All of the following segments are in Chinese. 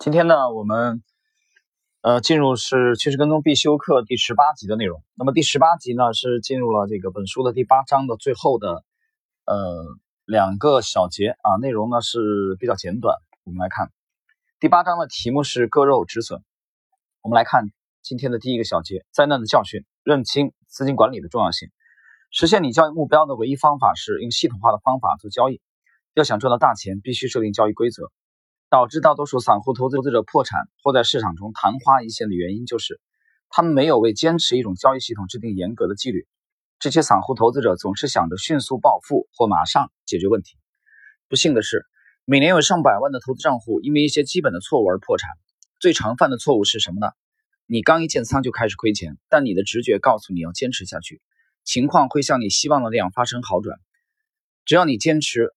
今天呢，我们呃进入是趋势跟踪必修课第十八集的内容。那么第十八集呢，是进入了这个本书的第八章的最后的呃两个小节啊，内容呢是比较简短。我们来看第八章的题目是割肉止损。我们来看今天的第一个小节：灾难的教训，认清资金管理的重要性。实现你交易目标的唯一方法是用系统化的方法做交易。要想赚到大钱，必须设定交易规则。导致大多数散户投资者破产或在市场中昙花一现的原因，就是他们没有为坚持一种交易系统制定严格的纪律。这些散户投资者总是想着迅速暴富或马上解决问题。不幸的是，每年有上百万的投资账户因为一些基本的错误而破产。最常犯的错误是什么呢？你刚一建仓就开始亏钱，但你的直觉告诉你要坚持下去，情况会像你希望的那样发生好转。只要你坚持。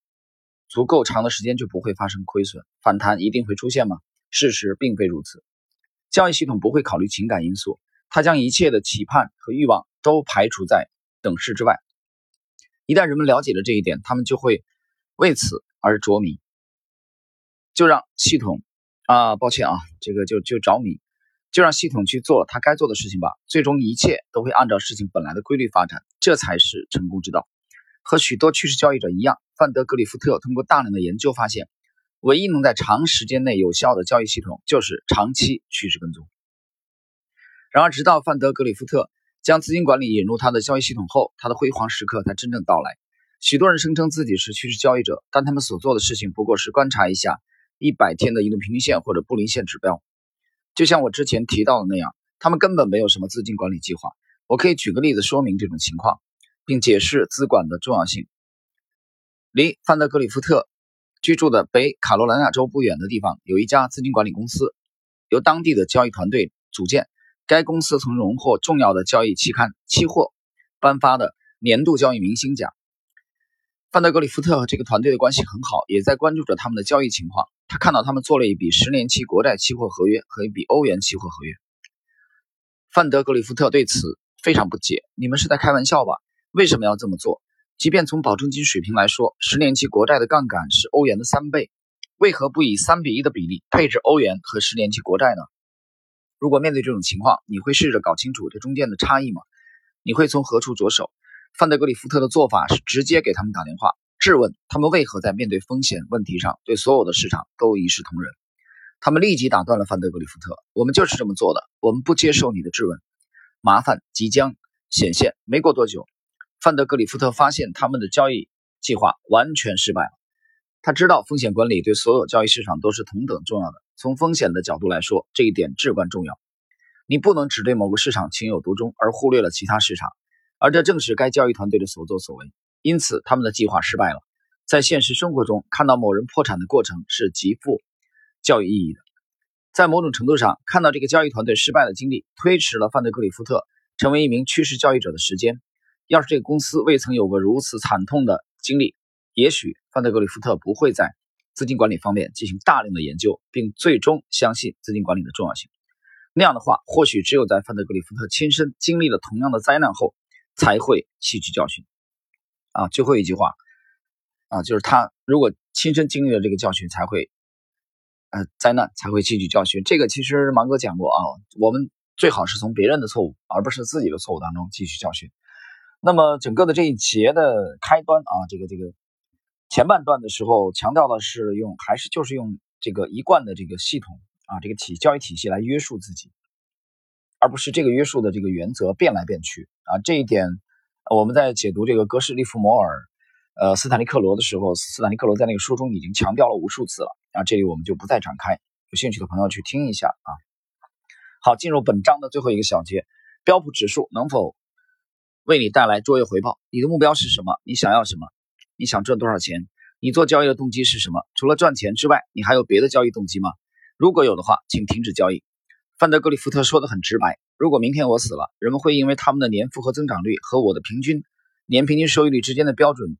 足够长的时间就不会发生亏损，反弹一定会出现吗？事实并非如此。交易系统不会考虑情感因素，它将一切的期盼和欲望都排除在等式之外。一旦人们了解了这一点，他们就会为此而着迷。就让系统啊，抱歉啊，这个就就着迷，就让系统去做它该做的事情吧。最终一切都会按照事情本来的规律发展，这才是成功之道。和许多趋势交易者一样。范德格里夫特通过大量的研究发现，唯一能在长时间内有效的交易系统就是长期趋势跟踪。然而，直到范德格里夫特将资金管理引入他的交易系统后，他的辉煌时刻才真正到来。许多人声称自己是趋势交易者，但他们所做的事情不过是观察一下一百天的移动平均线或者布林线指标。就像我之前提到的那样，他们根本没有什么资金管理计划。我可以举个例子说明这种情况，并解释资管的重要性。离范德格里夫特居住的北卡罗来纳州不远的地方，有一家资金管理公司，由当地的交易团队组建。该公司曾荣获重要的交易期刊《期货》颁发的年度交易明星奖。范德格里夫特和这个团队的关系很好，也在关注着他们的交易情况。他看到他们做了一笔十年期国债期货合约和一笔欧元期货合约。范德格里夫特对此非常不解：“你们是在开玩笑吧？为什么要这么做？”即便从保证金水平来说，十年期国债的杠杆是欧元的三倍，为何不以三比一的比例配置欧元和十年期国债呢？如果面对这种情况，你会试着搞清楚这中间的差异吗？你会从何处着手？范德格里夫特的做法是直接给他们打电话，质问他们为何在面对风险问题上对所有的市场都一视同仁。他们立即打断了范德格里夫特：“我们就是这么做的，我们不接受你的质问。”麻烦即将显现。没过多久。范德格里夫特发现他们的交易计划完全失败了。他知道风险管理对所有交易市场都是同等重要的。从风险的角度来说，这一点至关重要。你不能只对某个市场情有独钟，而忽略了其他市场。而这正是该交易团队的所作所为。因此，他们的计划失败了。在现实生活中，看到某人破产的过程是极富教育意义的。在某种程度上，看到这个交易团队失败的经历，推迟了范德格里夫特成为一名趋势交易者的时间。要是这个公司未曾有过如此惨痛的经历，也许范德格里夫特不会在资金管理方面进行大量的研究，并最终相信资金管理的重要性。那样的话，或许只有在范德格里夫特亲身经历了同样的灾难后，才会吸取教训。啊，最后一句话，啊，就是他如果亲身经历了这个教训，才会，呃，灾难才会吸取教训。这个其实芒哥讲过啊，我们最好是从别人的错误，而不是自己的错误当中汲取教训。那么整个的这一节的开端啊，这个这个前半段的时候强调的是用还是就是用这个一贯的这个系统啊，这个体教育体系来约束自己，而不是这个约束的这个原则变来变去啊。这一点我们在解读这个格式利弗摩尔呃斯坦利克罗的时候，斯坦利克罗在那个书中已经强调了无数次了啊，这里我们就不再展开，有兴趣的朋友去听一下啊。好，进入本章的最后一个小节，标普指数能否？为你带来卓越回报，你的目标是什么？你想要什么？你想赚多少钱？你做交易的动机是什么？除了赚钱之外，你还有别的交易动机吗？如果有的话，请停止交易。范德格里夫特说的很直白：如果明天我死了，人们会因为他们的年复合增长率和我的平均年平均收益率之间的标准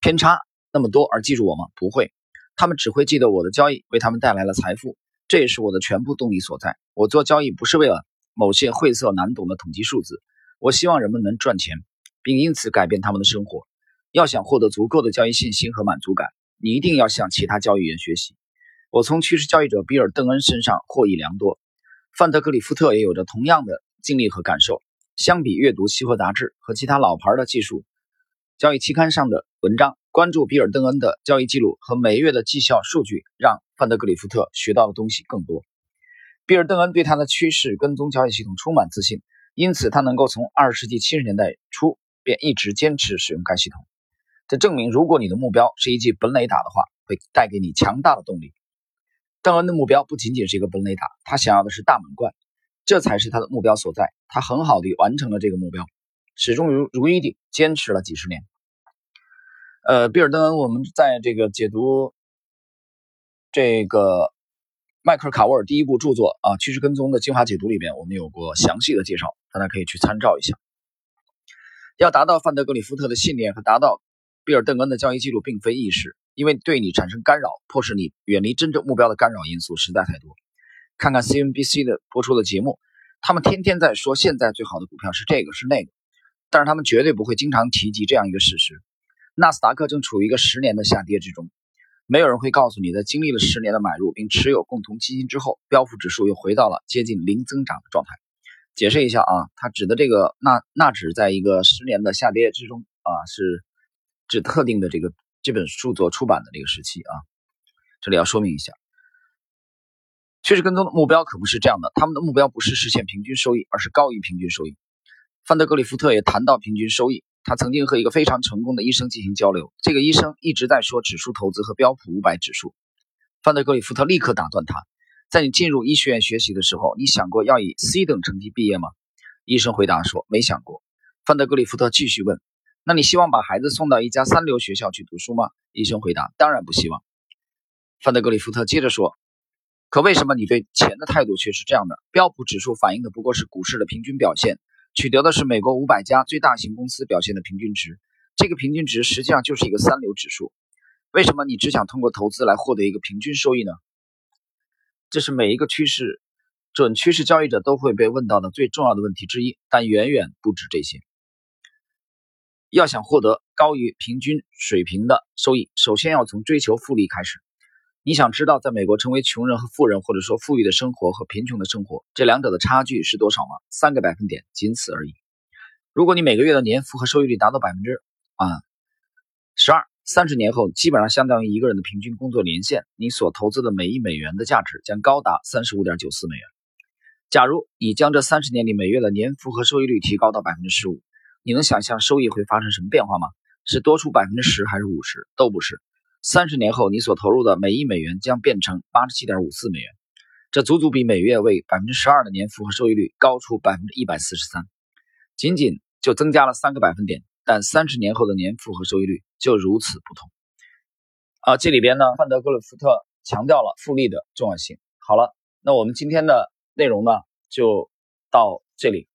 偏差那么多而记住我吗？不会，他们只会记得我的交易为他们带来了财富，这也是我的全部动力所在。我做交易不是为了某些晦涩难懂的统计数字。我希望人们能赚钱，并因此改变他们的生活。要想获得足够的交易信心和满足感，你一定要向其他交易员学习。我从趋势交易者比尔·邓恩身上获益良多。范德格里夫特也有着同样的经历和感受。相比阅读期货杂志和其他老牌的技术交易期刊上的文章，关注比尔·邓恩的交易记录和每月的绩效数据，让范德格里夫特学到的东西更多。比尔·邓恩对他的趋势跟踪交易系统充满自信，因此他能够从二十世纪七十年代初便一直坚持使用该系统。这证明，如果你的目标是一记本垒打的话，会带给你强大的动力。邓恩的目标不仅仅是一个本垒打，他想要的是大满贯，这才是他的目标所在。他很好的完成了这个目标，始终如如一地坚持了几十年。呃，比尔·邓恩，我们在这个解读这个迈克尔·卡沃尔第一部著作啊《趋势跟踪的精华解读》里边，我们有过详细的介绍，大家可以去参照一下。要达到范德格里夫特的信念和达到比尔·邓恩的交易记录，并非易事。因为对你产生干扰，迫使你远离真正目标的干扰因素实在太多。看看 CNBC 的播出的节目，他们天天在说现在最好的股票是这个是那个，但是他们绝对不会经常提及这样一个事实：纳斯达克正处于一个十年的下跌之中。没有人会告诉你，在经历了十年的买入并持有共同基金之后，标普指数又回到了接近零增长的状态。解释一下啊，它指的这个纳纳指在一个十年的下跌之中啊，是指特定的这个。这本书做出版的这个时期啊，这里要说明一下，趋势跟踪的目标可不是这样的。他们的目标不是实现平均收益，而是高于平均收益。范德格里夫特也谈到平均收益。他曾经和一个非常成功的医生进行交流，这个医生一直在说指数投资和标普五百指数。范德格里夫特立刻打断他：“在你进入医学院学习的时候，你想过要以 C 等成绩毕业吗？”医生回答说：“没想过。”范德格里夫特继续问。那你希望把孩子送到一家三流学校去读书吗？医生回答：“当然不希望。”范德格里夫特接着说：“可为什么你对钱的态度却是这样的？标普指数反映的不过是股市的平均表现，取得的是美国五百家最大型公司表现的平均值。这个平均值实际上就是一个三流指数。为什么你只想通过投资来获得一个平均收益呢？这是每一个趋势准趋势交易者都会被问到的最重要的问题之一，但远远不止这些。”要想获得高于平均水平的收益，首先要从追求复利开始。你想知道在美国成为穷人和富人，或者说富裕的生活和贫穷的生活这两者的差距是多少吗？三个百分点，仅此而已。如果你每个月的年复合收益率达到百分之啊十二，三十年后基本上相当于一个人的平均工作年限，你所投资的每一美元的价值将高达三十五点九四美元。假如你将这三十年里每月的年复合收益率提高到百分之十五。你能想象收益会发生什么变化吗？是多出百分之十还是五十？都不是。三十年后，你所投入的每一美元将变成八十七点五四美元，这足足比每月为百分之十二的年复合收益率高出百分之一百四十三，仅仅就增加了三个百分点。但三十年后的年复合收益率就如此不同。啊，这里边呢，范德格鲁夫特强调了复利的重要性。好了，那我们今天的内容呢，就到这里。